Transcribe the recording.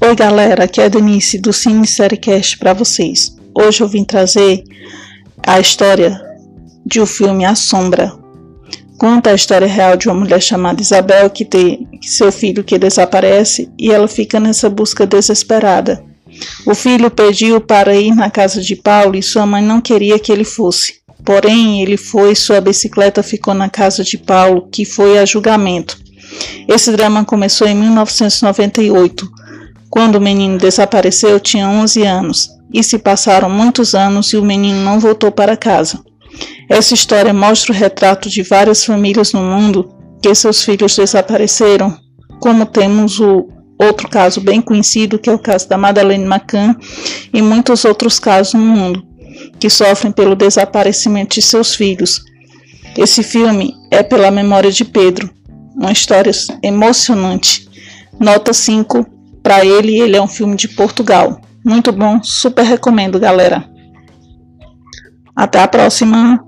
Oi galera, aqui é a Denise do Cine Seriecast para vocês. Hoje eu vim trazer a história de o um filme A Sombra. Conta a história real de uma mulher chamada Isabel que tem seu filho que desaparece e ela fica nessa busca desesperada. O filho pediu para ir na casa de Paulo e sua mãe não queria que ele fosse. Porém, ele foi, sua bicicleta ficou na casa de Paulo, que foi a julgamento. Esse drama começou em 1998 quando o menino desapareceu, tinha 11 anos, e se passaram muitos anos e o menino não voltou para casa. Essa história mostra o retrato de várias famílias no mundo que seus filhos desapareceram, como temos o outro caso bem conhecido, que é o caso da Madeleine McCann, e muitos outros casos no mundo, que sofrem pelo desaparecimento de seus filhos. Esse filme é pela memória de Pedro, uma história emocionante. Nota 5 para ele, ele é um filme de Portugal. Muito bom, super recomendo, galera. Até a próxima!